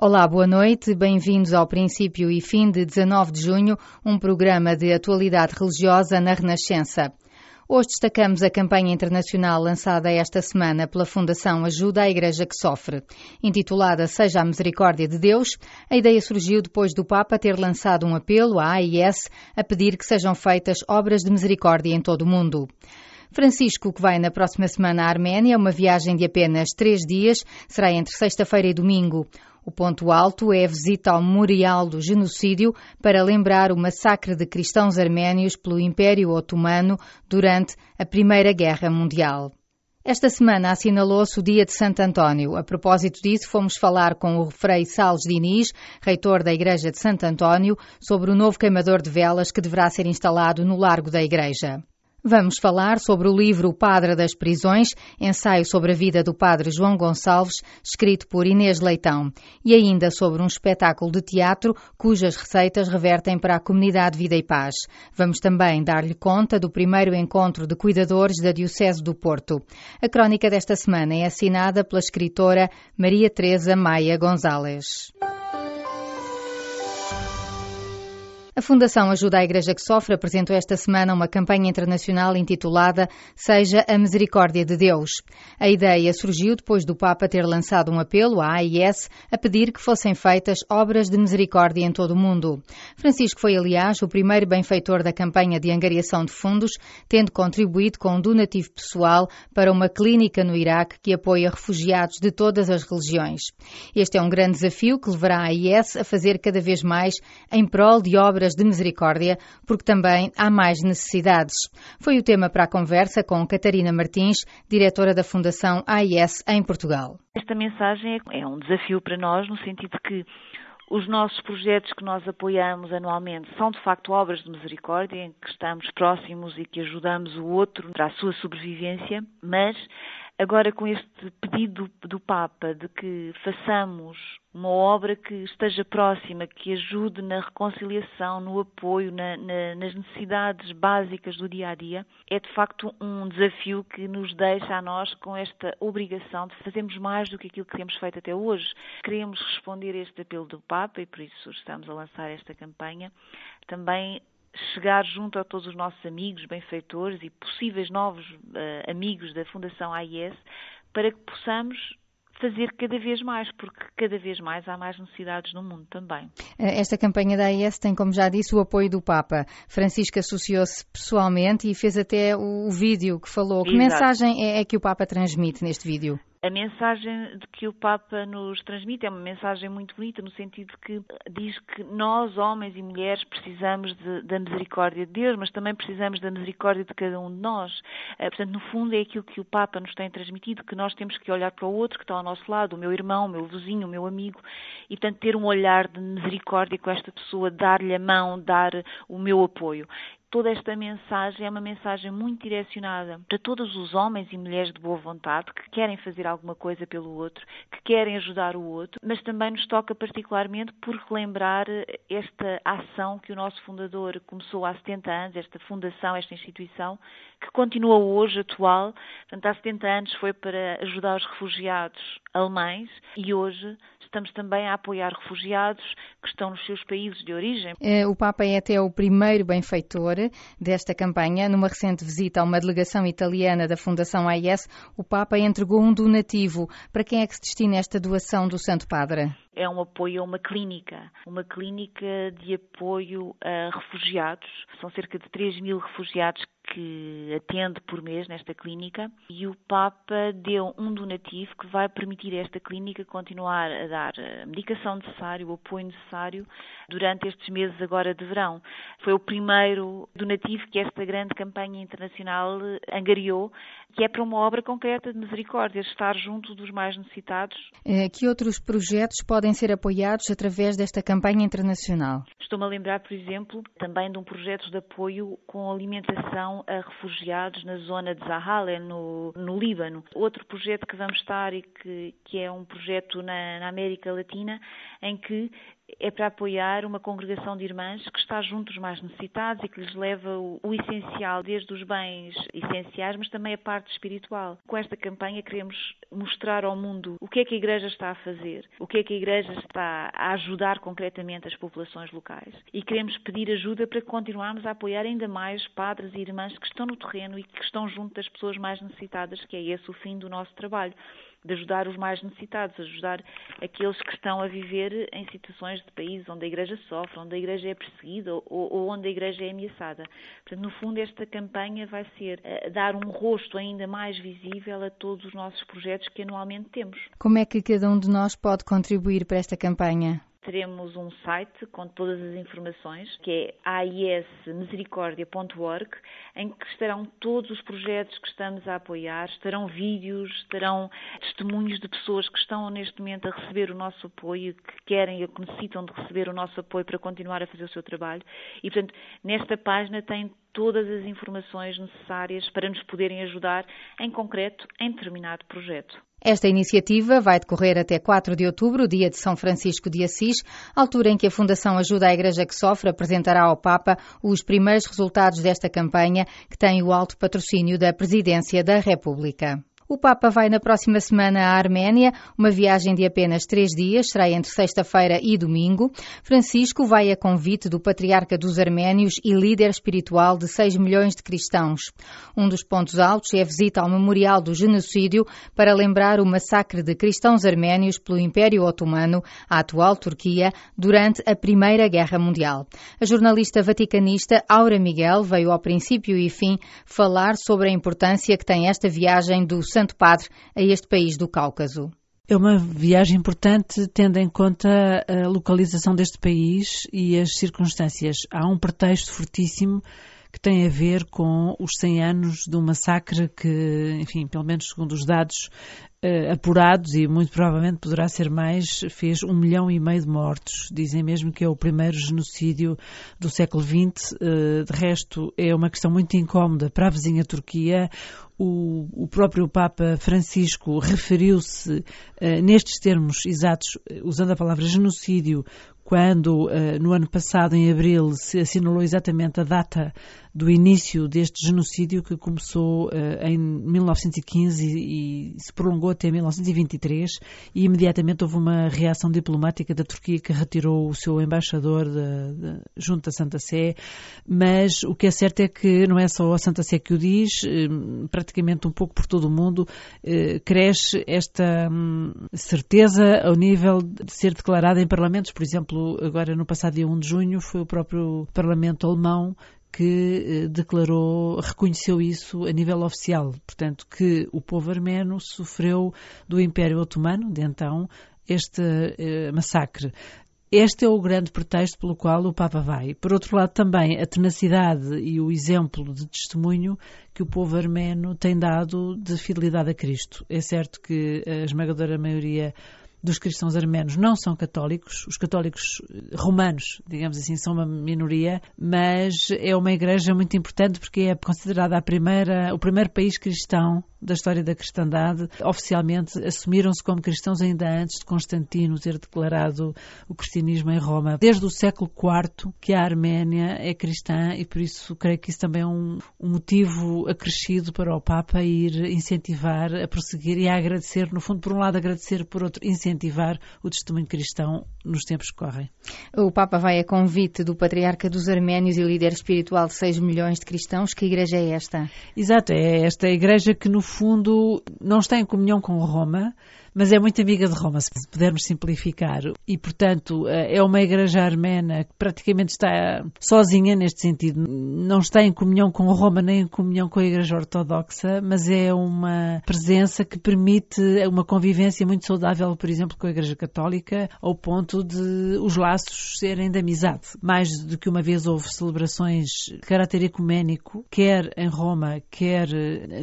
Olá, boa noite. Bem-vindos ao princípio e fim de 19 de junho, um programa de atualidade religiosa na Renascença. Hoje destacamos a campanha internacional lançada esta semana pela Fundação Ajuda à Igreja que Sofre. Intitulada Seja a Misericórdia de Deus, a ideia surgiu depois do Papa ter lançado um apelo à AIS a pedir que sejam feitas obras de misericórdia em todo o mundo. Francisco, que vai na próxima semana à Arménia, uma viagem de apenas três dias, será entre sexta-feira e domingo. O ponto alto é a visita ao Memorial do Genocídio para lembrar o massacre de cristãos arménios pelo Império Otomano durante a Primeira Guerra Mundial. Esta semana assinalou-se o Dia de Santo António. A propósito disso, fomos falar com o Frei Salles Diniz, reitor da Igreja de Santo António, sobre o novo queimador de velas que deverá ser instalado no Largo da Igreja. Vamos falar sobre o livro Padre das Prisões, ensaio sobre a vida do Padre João Gonçalves, escrito por Inês Leitão, e ainda sobre um espetáculo de teatro cujas receitas revertem para a comunidade Vida e Paz. Vamos também dar-lhe conta do primeiro encontro de cuidadores da Diocese do Porto. A crónica desta semana é assinada pela escritora Maria Teresa Maia Gonzalez. A Fundação Ajuda à Igreja que Sofre apresentou esta semana uma campanha internacional intitulada Seja a Misericórdia de Deus. A ideia surgiu depois do Papa ter lançado um apelo à AIS a pedir que fossem feitas obras de misericórdia em todo o mundo. Francisco foi, aliás, o primeiro benfeitor da campanha de angariação de fundos, tendo contribuído com um donativo pessoal para uma clínica no Iraque que apoia refugiados de todas as religiões. Este é um grande desafio que levará a AIS a fazer cada vez mais em prol de obras obras de misericórdia, porque também há mais necessidades. Foi o tema para a conversa com Catarina Martins, diretora da Fundação AIS em Portugal. Esta mensagem é um desafio para nós, no sentido que os nossos projetos que nós apoiamos anualmente são de facto obras de misericórdia, em que estamos próximos e que ajudamos o outro para a sua sobrevivência, mas agora com este pedido do Papa de que façamos uma obra que esteja próxima, que ajude na reconciliação, no apoio, na, na, nas necessidades básicas do dia a dia, é de facto um desafio que nos deixa a nós com esta obrigação de fazermos mais do que aquilo que temos feito até hoje. Queremos responder a este apelo do Papa e por isso estamos a lançar esta campanha. Também chegar junto a todos os nossos amigos, benfeitores e possíveis novos uh, amigos da Fundação AIS para que possamos fazer cada vez mais, porque cada vez mais há mais necessidades no mundo também. Eh, esta campanha da AIS tem, como já disse, o apoio do Papa. Francisco associou-se pessoalmente e fez até o vídeo que falou. Exato. Que mensagem é, é que o Papa transmite neste vídeo? A mensagem de que o Papa nos transmite é uma mensagem muito bonita, no sentido que diz que nós, homens e mulheres, precisamos de, da misericórdia de Deus, mas também precisamos da misericórdia de cada um de nós. Eh, portanto, no fundo, é aquilo que o Papa nos tem transmitido, que nós temos que olhar para o outro que está ao nosso lado, o meu irmão, o meu vizinho, o meu amigo, e, portanto, ter um olhar de misericórdia com esta pessoa, dar-lhe a mão, dar o meu apoio toda esta mensagem é uma mensagem muito direcionada para todos os homens e mulheres de boa vontade que querem fazer alguma coisa pelo outro, que querem ajudar o outro, mas também nos toca particularmente por relembrar esta ação que o nosso fundador começou há 70 anos, esta fundação, esta instituição, que continua hoje atual. Portanto, há 70 anos foi para ajudar os refugiados alemães e hoje estamos também a apoiar refugiados que estão nos seus países de origem. É, o Papa é até o primeiro benfeitor desta campanha. Numa recente visita a uma delegação italiana da Fundação AIS, o Papa entregou um donativo. Para quem é que se destina esta doação do Santo Padre? é um apoio a uma clínica, uma clínica de apoio a refugiados. São cerca de 3 mil refugiados que atende por mês nesta clínica e o Papa deu um donativo que vai permitir a esta clínica continuar a dar a medicação necessária, o apoio necessário durante estes meses agora de verão. Foi o primeiro donativo que esta grande campanha internacional angariou, que é para uma obra concreta de misericórdia, estar junto dos mais necessitados. Eh, que outros projetos podem ser apoiados através desta campanha internacional? Estou-me a lembrar, por exemplo, também de um projeto de apoio com alimentação a refugiados na zona de Zahal, no, no Líbano. Outro projeto que vamos estar e que, que é um projeto na, na América Latina em que é para apoiar uma congregação de irmãs que está junto dos mais necessitados e que lhes leva o, o, essencial, desde os bens essenciais, mas também a parte espiritual. Com esta campanha queremos mostrar ao mundo o que é que a Igreja está a fazer, o que é que a Igreja está a ajudar concretamente as populações locais. E queremos pedir ajuda para continuarmos a apoiar ainda mais padres e irmãs que estão no terreno e que estão junto das pessoas mais necessitadas, que é esse o fim do nosso trabalho de ajudar os mais necessitados, ajudar aqueles que estão a viver em situações de países onde a Igreja sofre, onde a Igreja é perseguida ou, ou onde a Igreja é ameaçada. Portanto, no fundo, esta campanha vai ser uh, dar um rosto ainda mais visível a todos os nossos projetos que anualmente temos. Como é que cada um de nós pode contribuir para esta campanha? Teremos um site com todas as informações, que é aismisericordia.org, em que estarão todos os projetos que estamos a apoiar, estarão vídeos, estarão testemunhos de pessoas que estão neste momento a receber o nosso apoio, que querem ou que necessitam de receber o nosso apoio para continuar a fazer o seu trabalho. E, portanto, nesta página tem todas as informações necessárias para nos poderem ajudar, em concreto, em determinado projeto. Esta iniciativa vai decorrer até 4 de outubro, dia de São Francisco de Assis, altura em que a Fundação Ajuda à Igreja que Sofre apresentará ao Papa os primeiros resultados desta campanha, que tem o alto patrocínio da Presidência da República. O Papa vai na próxima semana à Arménia, uma viagem de apenas três dias, será entre sexta-feira e domingo. Francisco vai a convite do Patriarca dos Arménios e líder espiritual de 6 milhões de cristãos. Um dos pontos altos é a visita ao Memorial do Genocídio para lembrar o massacre de cristãos arménios pelo Império Otomano, a atual Turquia, durante a Primeira Guerra Mundial. A jornalista vaticanista Aura Miguel veio ao princípio e fim falar sobre a importância que tem esta viagem do Santo Padre a este país do Cáucaso. É uma viagem importante, tendo em conta a localização deste país e as circunstâncias. Há um pretexto fortíssimo que tem a ver com os 100 anos do massacre que, enfim, pelo menos segundo os dados uh, apurados, e muito provavelmente poderá ser mais, fez um milhão e meio de mortos. Dizem mesmo que é o primeiro genocídio do século XX. Uh, de resto, é uma questão muito incómoda para a vizinha Turquia. O, o, próprio Papa Francisco referiu-se uh, nestes termos exatos, usando a palavra genocídio, quando uh, no ano passado, em abril, se assinalou exatamente a data do início deste genocídio que começou uh, em 1915 e, e, se prolongou até 1923 e imediatamente houve uma reação diplomática da Turquia que retirou o seu embaixador de, de, junto à Santa Sé, mas o que é certo é que não é só a Santa Sé que o diz, uh, praticamente um pouco por todo o mundo uh, cresce esta um, certeza ao nível de ser declarada em parlamentos, por exemplo, agora no passado dia 1 de junho foi o próprio Parlamento alemão que eh, declarou, reconheceu isso a nível oficial. Portanto, que o povo armeno sofreu do Império Otomano, de então, este eh, massacre. Este é o grande pretexto pelo qual o Papa vai. Por outro lado, também a tenacidade e o exemplo de testemunho que o povo armeno tem dado de fidelidade a Cristo. É certo que a esmagadora maioria dos cristãos arménios não são católicos. Os católicos romanos, digamos assim, são uma minoria, mas é uma igreja muito importante porque é considerada a primeira, o primeiro país cristão da história da cristandade. Oficialmente assumiram-se como cristãos ainda antes de Constantino ter declarado o cristianismo em Roma. Desde o século IV que a Arménia é cristã e por isso creio que isso também é um, um motivo acrescido para o Papa ir incentivar, a prosseguir e a agradecer, no fundo, por um lado agradecer, por outro incentivar o testemunho cristão nos tempos que correm. O Papa vai a convite do Patriarca dos Arménios e líder espiritual de 6 milhões de cristãos. Que igreja é esta? Exato, é esta igreja que no fundo, não está em comunhão com Roma, mas é muito amiga de Roma, se pudermos simplificar. E, portanto, eh, é uma igreja armena que praticamente está sozinha neste sentido. Não está em comunhão com Roma nem em comunhão com a igreja ortodoxa, mas é uma presença que permite uma convivência muito saudável, por exemplo, com a igreja católica, ao ponto de os laços serem de amizade. Mais do que uma vez houve celebrações de caráter ecuménico, quer em Roma, quer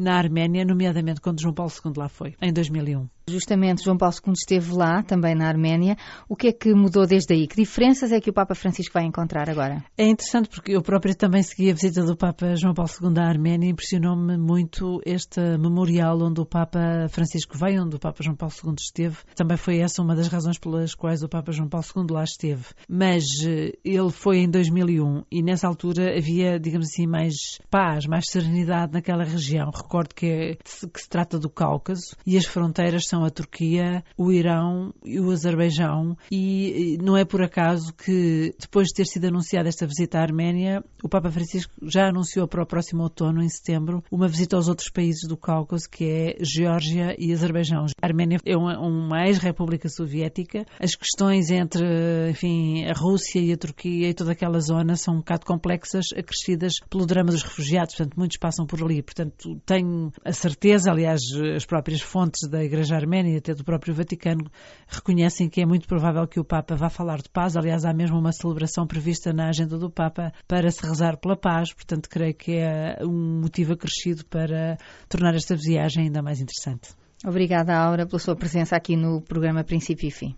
na Arménia, nomeadamente quando João Paulo II lá foi, em 2001. Justamente João Paulo II esteve lá, também na Arménia. O que é que mudou desde aí? Que diferenças é que o Papa Francisco vai encontrar agora? É interessante porque eu próprio também segui a visita do Papa João Paulo II à Arménia. Impressionou-me muito este memorial onde o Papa Francisco veio, onde o Papa João Paulo II esteve. Também foi essa uma das razões pelas quais o Papa João Paulo II lá esteve. Mas eh, ele foi em 2001 e nessa altura havia, digamos assim, mais paz, mais serenidade naquela região. Recordo que, é, que se trata do Cáucaso e as fronteiras são a Turquia, o Irão e o Azerbaijão. E não é por acaso que, depois de ter sido anunciada esta visita à Arménia, o Papa Francisco já anunciou para o próximo outono, em setembro, uma visita aos outros países do Cáucaso, que é Geórgia e Azerbaijão. A Arménia é uma, uma ex-república soviética. As questões entre, enfim, a Rússia e a Turquia e toda aquela zona são um bocado complexas, acrescidas pelo drama dos refugiados. Portanto, muitos passam por ali. Portanto, tenho a certeza, aliás, as próprias fontes da Igreja Arménia, até do próprio Vaticano, reconhecem que é muito provável que o Papa vá falar de paz. Aliás, há mesmo uma celebração prevista na agenda do Papa para se rezar pela paz. Portanto, creio que é um motivo acrescido para tornar esta viagem ainda mais interessante. Obrigada, Aura, pela sua presença aqui no programa Princípio e Fim.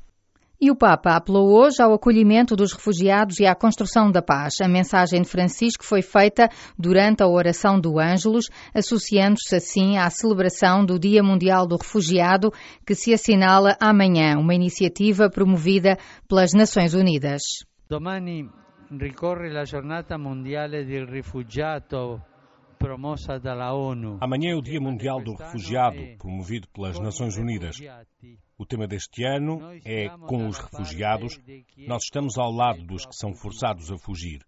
E o Papa apelou hoje ao acolhimento dos refugiados e à construção da paz. A mensagem de Francisco foi feita durante a oração do Ângelus, associando-se assim à celebração do Dia Mundial do Refugiado, que se assinala amanhã, uma iniciativa promovida pelas Nações Unidas. Domani ricorre la giornata mondiale del ONU. Amanhã é o Dia Mundial do Refugiado, promovido pelas Nações Unidas. O tema deste ano é Com os Refugiados. Nós estamos ao lado dos que são forçados a fugir.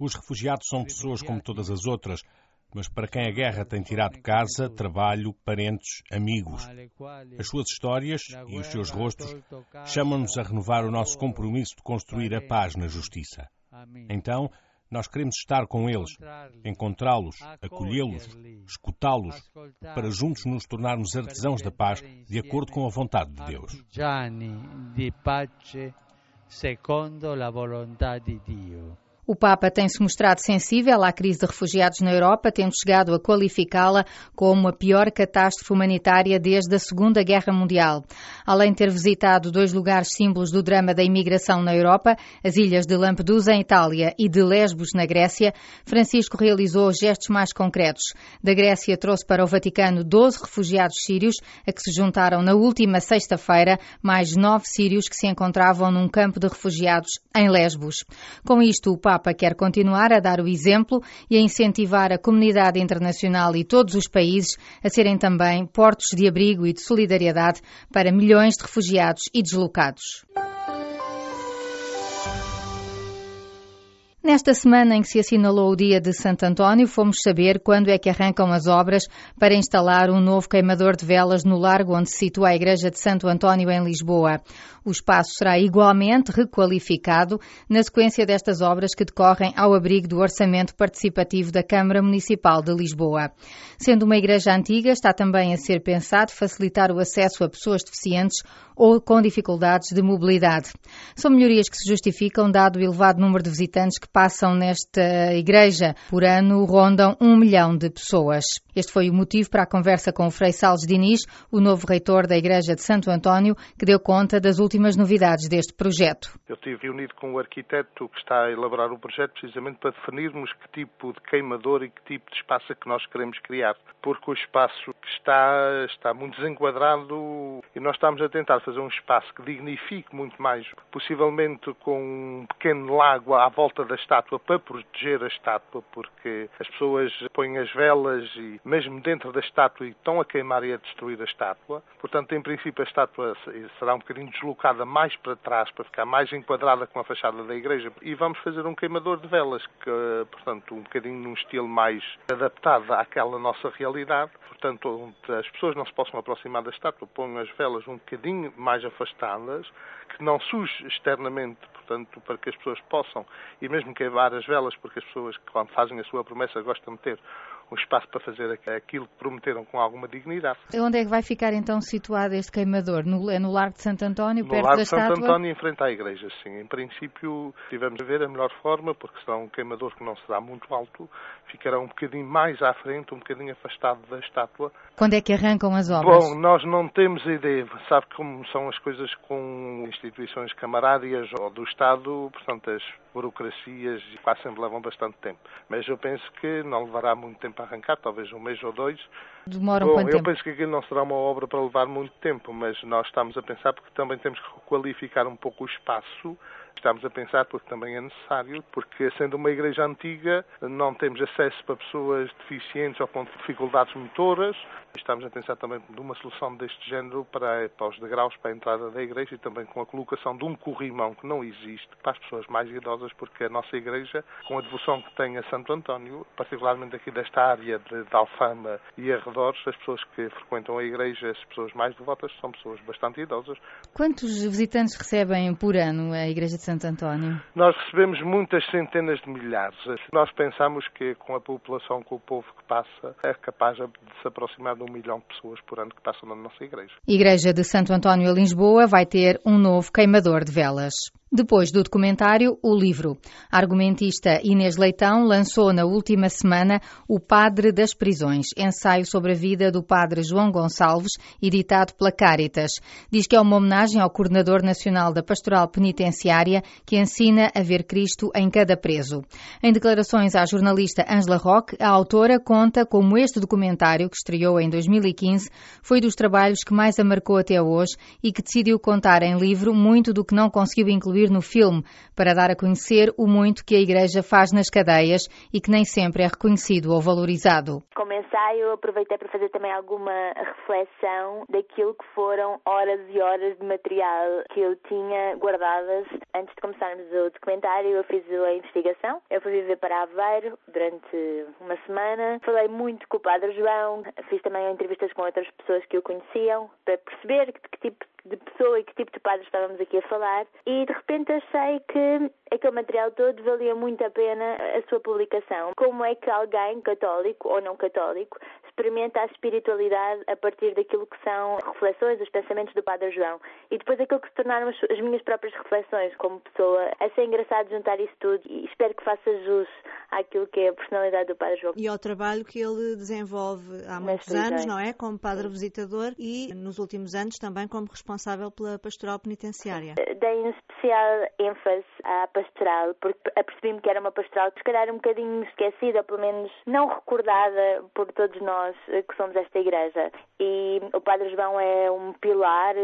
Os refugiados são pessoas como todas as outras, mas para quem a guerra tem tirado casa, trabalho, parentes, amigos. As suas histórias e os seus rostos chamam-nos a renovar o nosso compromisso de construir a paz na justiça. Então, nós queremos estar com eles, encontrá-los, acolhê-los, escutá-los, para juntos nos tornarmos artesãos da paz de acordo com a vontade de Deus. de pace secondo la volontà di Dio. O Papa tem-se mostrado sensível à crise de refugiados na Europa, tendo chegado a qualificá-la como a pior catástrofe humanitária desde a Segunda Guerra Mundial. Além de ter visitado dois lugares símbolos do drama da imigração na Europa, as ilhas de Lampedusa, em Itália, e de Lesbos, na Grécia, Francisco realizou gestos mais concretos. Da Grécia trouxe para o Vaticano 12 refugiados sírios, a que se juntaram na última sexta-feira mais nove sírios que se encontravam num campo de refugiados em Lesbos. Com isto, o Papa Papa quer continuar a dar o exemplo e a incentivar a comunidade internacional e todos os países a serem também portos de abrigo e de solidariedade para milhões de refugiados e deslocados. Nesta semana em que se assinalou o dia de Santo António, fomos saber quando é que arrancam as obras para instalar um novo queimador de velas no largo onde se situa a Igreja de Santo António em Lisboa. O espaço será igualmente requalificado na sequência destas obras que decorrem ao abrigo do orçamento participativo da Câmara Municipal de Lisboa. Sendo uma igreja antiga, está também a ser pensado facilitar o acesso a pessoas deficientes ou com dificuldades de mobilidade. São melhorias que se justificam dado o elevado número de visitantes que passam nesta igreja. Por ano rondam um milhão de pessoas. Este foi o motivo para a conversa com o Frei Salles Diniz, o novo reitor da Igreja de Santo António, que deu conta das últimas novidades deste projeto. Eu estive reunido com o arquiteto que está a elaborar o projeto precisamente para definirmos que tipo de queimador e que tipo de espaço é que nós queremos criar, porque o espaço que está está muito desenquadrado e nós estamos a tentar fazer um espaço que dignifique muito mais, possivelmente com um pequeno lago à volta da estátua para proteger a estátua, porque as pessoas põem as velas e mesmo dentro da estátua estão a queimar e a destruir a estátua. Portanto, em princípio, a estátua será um bocadinho deslocada mais para trás para ficar mais enquadrada com a fachada da igreja e vamos fazer um queimador de velas, que, portanto, um bocadinho num estilo mais adaptado àquela nossa realidade. Portanto, onde as pessoas não se possam aproximar da estátua, ponham as velas um bocadinho mais afastadas, que não suje externamente, portanto, para que as pessoas possam, e mesmo queimar as velas, porque as pessoas, quando fazem a sua promessa, gostam de ter um espaço para fazer aquilo que prometeram com alguma dignidade. Onde é que vai ficar então situado este queimador? No, é no Largo de Santo António, no perto Largo da de Santo estátua? António, em frente à igreja, sim. Em princípio, tivemos a ver a melhor forma, porque será um queimador que não será muito alto, ficará um bocadinho mais à frente, um bocadinho afastado da estátua. Quando é que arrancam as obras? Bom, nós não temos ideia. Sabe como são as coisas com instituições camarárias ou do Estado, portanto, as burocracias quase sempre levam bastante tempo. Mas eu penso que não levará muito tempo a arrancar, talvez um mês ou dois. Demoram Bom, quanto eu tempo? penso que aquilo não será uma obra para levar muito tempo, mas nós estamos a pensar porque também temos que qualificar um pouco o espaço. Estamos a pensar porque também é necessário, porque sendo uma igreja antiga, não temos acesso para pessoas deficientes ou com dificuldades motoras. Estamos a pensar também numa solução deste género para, para os degraus para a entrada da igreja e também com a colocação de um corrimão que não existe para as pessoas mais idosas, porque a nossa igreja, com a devoção que tem a Santo António, particularmente aqui desta área de, de Alfama e arredores, as pessoas que frequentam a igreja, as pessoas mais devotas, são pessoas bastante idosas. Quantos visitantes recebem por ano a Igreja de Santo António? Nós recebemos muitas centenas de milhares. Nós pensamos que com a população, com o povo que passa, é capaz de se aproximar de um milhão de pessoas por ano que passam na nossa igreja. Igreja de Santo António em Lisboa vai ter um novo queimador de velas. Depois do documentário, o livro. A argumentista Inês Leitão lançou na última semana O Padre das Prisões, ensaio sobre a vida do padre João Gonçalves, editado pela Caritas. Diz que é uma homenagem ao coordenador nacional da Pastoral Penitenciária que ensina a ver Cristo em cada preso. Em declarações à jornalista Angela Roque, a autora conta como este documentário, que estreou em 2015, foi dos trabalhos que mais a marcou até hoje e que decidiu contar em livro muito do que não conseguiu incluir no filme, para dar a conhecer o muito que a Igreja faz nas cadeias e que nem sempre é reconhecido ou valorizado. Como ensaio, aproveitei para fazer também alguma reflexão daquilo que foram horas e horas de material que eu tinha guardadas. Antes de começarmos o documentário, eu fiz a investigação. Eu fui viver para Aveiro durante uma semana. Falei muito com o Padre João, fiz também entrevistas com outras pessoas que o conheciam, para perceber que, que tipo de pessoa e que tipo de padre estávamos aqui a falar e de repente achei que aquele material todo valia muito a pena a sua publicação. Como é que alguém católico ou não católico experimenta a espiritualidade a partir daquilo que são reflexões, os pensamentos do Padre João e depois aquilo que se tornaram as, as minhas próprias reflexões como pessoa. Achei engraçado juntar isso tudo e espero que faça jus àquilo que é a personalidade do Padre João. E ao trabalho que ele desenvolve há muitos anos, não é? Como Padre Visitador e nos últimos anos também como responsável pela pastoral penitenciária. Dei um especial ênfase à pastoral, porque apercebi-me que era uma pastoral se calhar um bocadinho esquecida, pelo menos não recordada por todos nós que somos esta igreja. E o Padre João é um pilar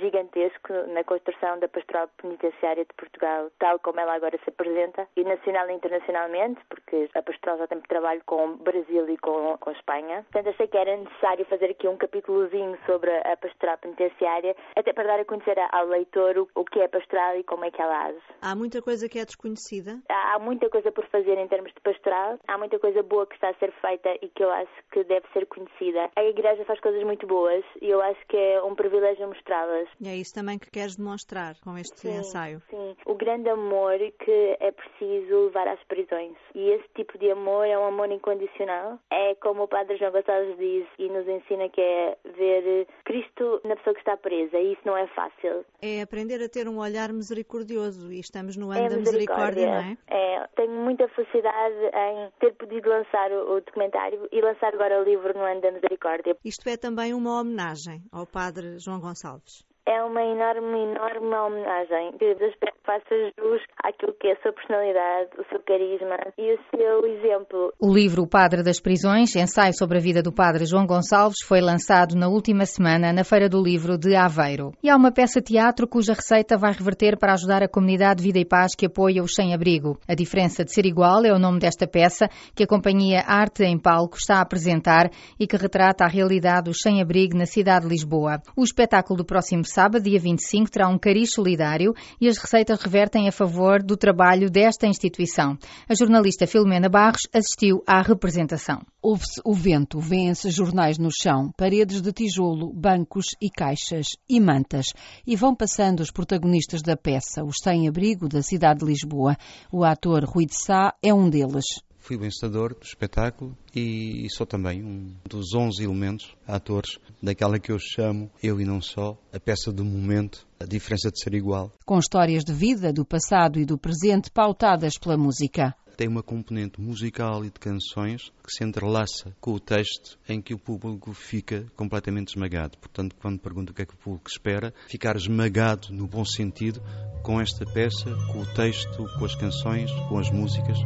gigantesco na construção da pastoral penitenciária de Portugal, tal como ela agora se apresenta, e nacional e internacionalmente, porque a pastoral já tem trabalho com Brasil e com, com Espanha. Portanto, achei que era necessário fazer aqui um capítulozinho sobre a pastoral penitenciária, até para dar a conhecer ao leitor o, o que é pastoral e como é que ela age. Há muita coisa que é desconhecida? Há, há muita coisa por fazer em termos de pastoral, há muita coisa boa que está a ser feita e que eu acho que deve ser conhecida. A Igreja faz coisas muito boas e eu acho que é um privilégio mostrá-las. E é isso também que queres demonstrar com este sim, ensaio. Sim, o grande amor que é preciso levar às prisões. E esse tipo de amor é um amor incondicional. É como o Padre João Gonçalves diz e nos ensina que é ver Cristo na pessoa que está presa isso não é fácil. É aprender a ter um olhar misericordioso e estamos no ano é da misericórdia, não é? É, tenho muita felicidade em ter podido lançar o, o documentário e lançar agora o livro no ano da misericórdia. Isto é também uma homenagem ao Padre João Gonçalves. É uma enorme, enorme homenagem que espero que faça jus àquilo que é a sua personalidade, o seu carisma e o seu exemplo. O livro O Padre das Prisões, ensaio sobre a vida do Padre João Gonçalves, foi lançado na última semana na Feira do Livro de Aveiro. E há uma peça-teatro cuja receita vai reverter para ajudar a comunidade Vida e Paz que apoia os sem-abrigo. A diferença de ser igual é o nome desta peça que a companhia Arte em Palco está a apresentar e que retrata a realidade dos sem-abrigo na cidade de Lisboa. O espetáculo do próximo sábado, dia 25, terá um cariz solidário e as receitas revertem a favor do trabalho desta instituição. A jornalista Filomena Barros assistiu à representação. Ouve-se o vento, vêem-se jornais no chão, paredes de tijolo, bancos e caixas e mantas. E vão passando os protagonistas da peça, os sem-abrigo da cidade de Lisboa. O ator Rui de Sá é um deles. Fui o encenador do espetáculo e sou também um dos 11 elementos, atores, daquela que eu chamo, eu e não só, a peça do momento, a diferença de ser igual. Com histórias de vida, do passado e do presente pautadas pela música tem uma componente musical e de canções que se entrelaça com o texto em que o público fica completamente esmagado. Portanto, quando pergunto o que é que o público espera, ficar esmagado no bom sentido com esta peça, com o texto, com as canções, com as músicas.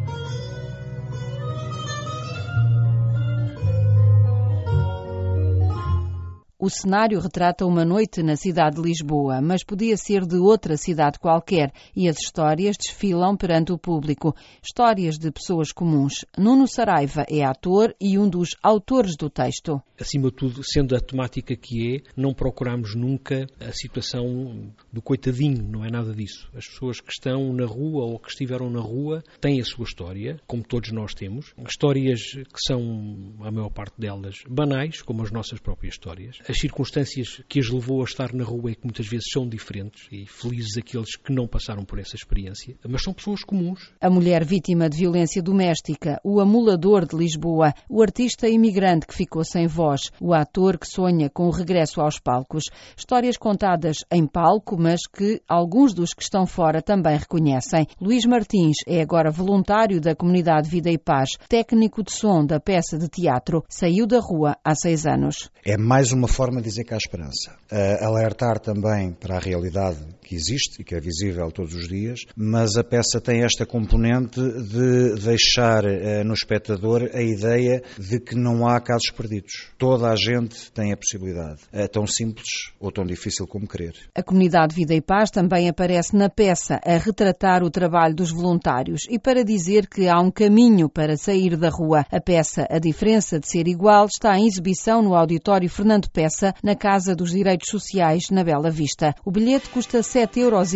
O cenário retrata uma noite na cidade de Lisboa, mas podia ser de outra cidade qualquer, e as histórias desfilam perante o público. Histórias de pessoas comuns. Nuno Saraiva é ator e um dos autores do texto. Acima de tudo, sendo a temática que é, não procuramos nunca a situação do coitadinho, não é nada disso. As pessoas que estão na rua ou que estiveram na rua têm a sua história, como todos nós temos. Histórias que são, a maior parte delas, banais, como as nossas próprias histórias as circunstâncias que as levou a estar na rua é que muitas vezes são diferentes e felizes aqueles que não passaram por essa experiência, mas são pessoas comuns. A mulher vítima de violência doméstica, o amulador de Lisboa, o artista imigrante que ficou sem voz, o ator que sonha com o regresso aos palcos. Histórias contadas em palco, mas que alguns dos que estão fora também reconhecem. Luís Martins é agora voluntário da comunidade Vida e Paz, técnico de som da peça de teatro. Saiu da rua há seis anos. É mais uma forma de dizer que há esperança. Uh, alertar também para a realidade que existe e que é visível todos os dias, mas a peça tem esta componente de deixar uh, no espectador a ideia de que não há casos perdidos. Toda a gente tem a possibilidade. É tão simples ou tão difícil como querer. A comunidade Vida e Paz também aparece na peça a retratar o trabalho dos voluntários e para dizer que há um caminho para sair da rua. A peça A Diferença de Ser Igual está em exibição no Auditório Fernando Peça na Casa dos Direitos Sociais, na Bela Vista. O bilhete custa 7,5 euros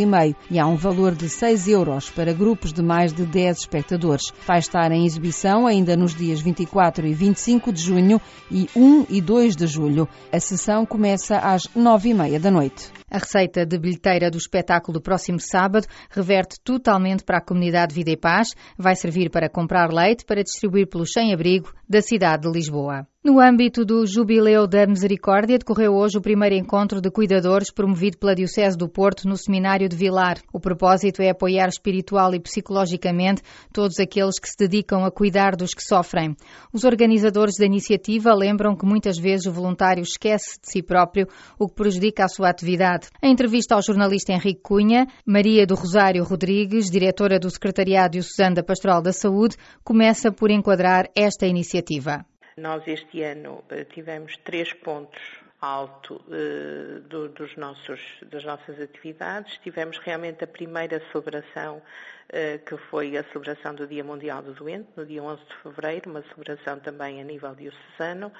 e há um valor de 6 euros para grupos de mais de 10 espectadores. Vai estar em exibição ainda nos dias 24 e 25 de junho e 1 e 2 de julho. A sessão começa às 9h30 da noite. A receita de bilheteira do espetáculo do próximo sábado reverte totalmente para a comunidade Vida e Paz. Vai servir para comprar leite para distribuir pelos sem-abrigo da cidade de Lisboa. No âmbito do Jubileu da Misericórdia, decorreu hoje o primeiro encontro de cuidadores promovido pela Diocese do Porto no Seminário de Vilar. O propósito é apoiar espiritual e psicologicamente todos aqueles que se dedicam a cuidar dos que sofrem. Os organizadores da iniciativa lembram que muitas vezes o voluntário esquece de si próprio, o que prejudica a sua atividade. Em entrevista ao jornalista Henrique Cunha, Maria do Rosário Rodrigues, diretora do Secretariado Diocesano da Pastoral da Saúde, começa por enquadrar esta iniciativa. Nós este ano eh, tivemos três pontos alto eh, do, dos nossos, das nossas atividades. Tivemos realmente a primeira celebração, eh, que foi a celebração do Dia Mundial do Doente, no dia 11 de fevereiro, uma celebração também a nível diocesano.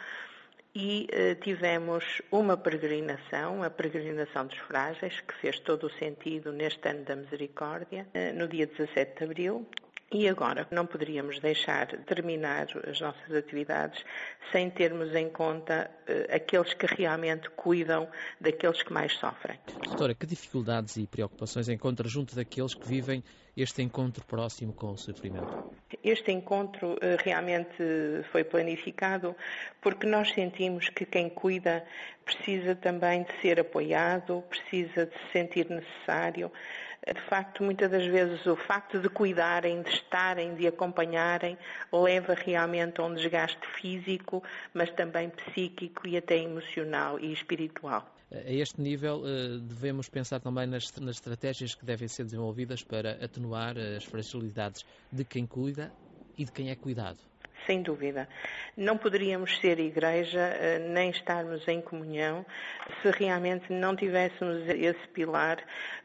E tivemos uma peregrinação, a peregrinação dos frágeis, que fez todo o sentido neste ano da misericórdia, no dia 17 de abril, e agora, não poderíamos deixar terminar as nossas atividades sem termos em conta uh, aqueles que realmente cuidam daqueles que mais sofrem. Doutora, que dificuldades e preocupações encontra junto daqueles que vivem este encontro próximo com o sofrimento? Este encontro uh, realmente foi planificado porque nós sentimos que quem cuida precisa também de ser apoiado, precisa de se sentir necessário de facto, muitas das vezes o facto de cuidarem, de estarem, de acompanharem, leva realmente a um desgaste físico, mas também psíquico e até emocional e espiritual. A este nível, eh, devemos pensar também nas, nas estratégias que devem ser desenvolvidas para atenuar as fragilidades de quem cuida e de quem é cuidado sem dúvida. Não poderíamos ser igreja eh, nem estarmos em comunhão se realmente não tivéssemos esse pilar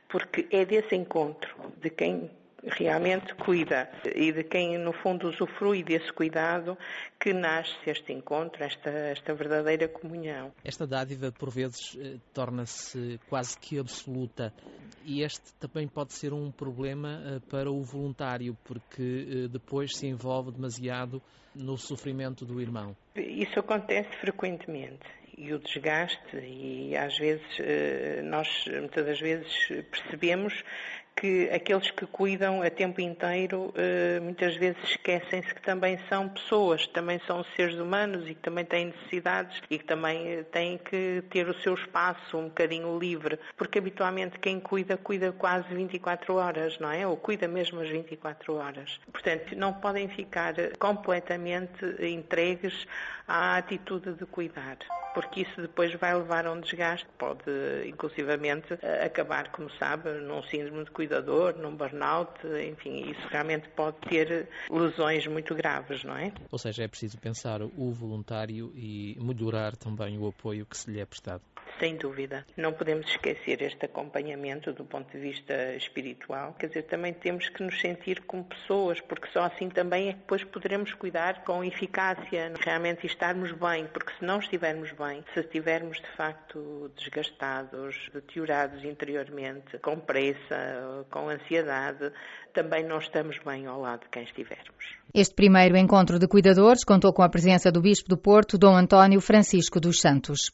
porque é desse encontro de quem realmente cuida e de quem, no fundo, usufrui desse cuidado que nasce este encontro, esta, esta verdadeira comunhão. Esta dádiva, por vezes, eh, torna-se quase que absoluta e este também pode ser um problema eh, para o voluntário, porque eh, depois se envolve demasiado no sofrimento do irmão. Isso acontece frequentemente e o desgaste e às vezes nós muitas das vezes percebemos que aqueles que cuidam a tempo inteiro eh, muitas vezes esquecem-se que também são pessoas, também são seres humanos e que também têm necessidades e que também eh, têm que ter o seu espaço um bocadinho livre, porque habitualmente quem cuida, cuida quase 24 horas, não é? Ou cuida mesmo as 24 horas. Portanto, não podem ficar completamente entregues à atitude de cuidar, porque isso depois vai levar a um desgaste, pode inclusivamente acabar, como sabe, num síndrome de cuidador, num burnout, enfim, isso realmente pode ter lesões muito graves, não é? Ou seja, é preciso pensar o voluntário e melhorar também o apoio que se lhe é prestado. Sem dúvida. Não podemos esquecer este acompanhamento do ponto de vista espiritual. Quer dizer, também temos que nos sentir como pessoas, porque só assim também é que depois poderemos cuidar com eficácia, realmente estarmos bem, porque se não estivermos bem, se estivermos de facto desgastados, deteriorados interiormente, com pressa, com ansiedade, também não estamos bem ao lado de quem estivermos. Este primeiro encontro de cuidadores contou com a presença do Bispo do Porto, Dom António Francisco dos Santos.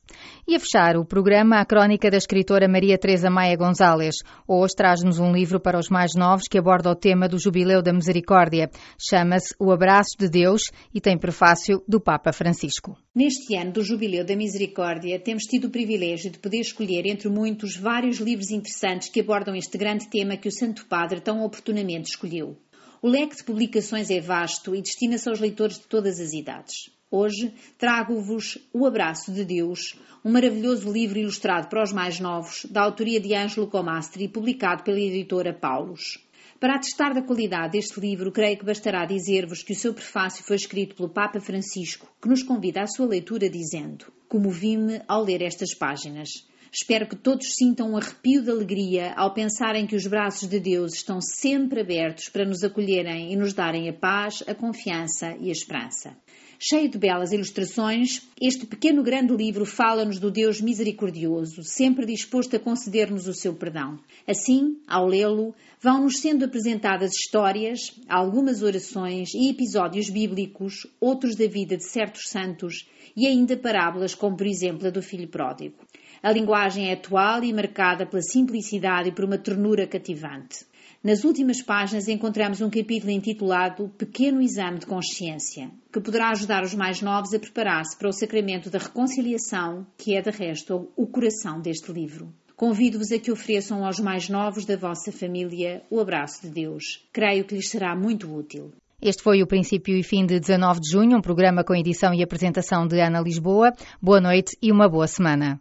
E a fechar o programa, a crónica da escritora Maria Teresa Maia Gonzalez. Hoje traz-nos um livro para os mais novos que aborda o tema do Jubileu da Misericórdia. Chama-se O Abraço de Deus e tem prefácio do Papa Francisco. Neste ano do Jubileu da Misericórdia, temos tido o privilégio de poder escolher entre muitos vários livros interessantes que abordam este grande tema que o Santo Padre tão oportunamente escolheu. O leque de publicações é vasto e destina-se aos leitores de todas as idades. Hoje trago-vos O Abraço de Deus, um maravilhoso livro ilustrado para os mais novos, da autoria de Ângelo Comastri, publicado pela editora Paulus. Para atestar da qualidade deste livro, creio que bastará dizer-vos que o seu prefácio foi escrito pelo Papa Francisco, que nos convida à sua leitura dizendo: Comovi-me ao ler estas páginas. Espero que todos sintam um arrepio de alegria ao pensarem que os braços de Deus estão sempre abertos para nos acolherem e nos darem a paz, a confiança e a esperança. Cheio de belas ilustrações, este pequeno grande livro fala-nos do Deus misericordioso, sempre disposto a conceder-nos o seu perdão. Assim, ao lê-lo, vão-nos sendo apresentadas histórias, algumas orações e episódios bíblicos, outros da vida de certos santos e ainda parábolas como, por exemplo, a do filho pródigo. A linguagem é atual e marcada pela simplicidade e por uma ternura cativante. Nas últimas páginas encontramos um capítulo intitulado Pequeno Exame de Consciência, que poderá ajudar os mais novos a preparar-se para o sacramento da reconciliação, que é, de resto, o coração deste livro. Convido-vos a que ofereçam aos mais novos da vossa família o abraço de Deus. Creio que lhes será muito útil. Este foi o princípio e fim de 19 de junho, um programa com edição e apresentação de Ana Lisboa. Boa noite e uma boa semana.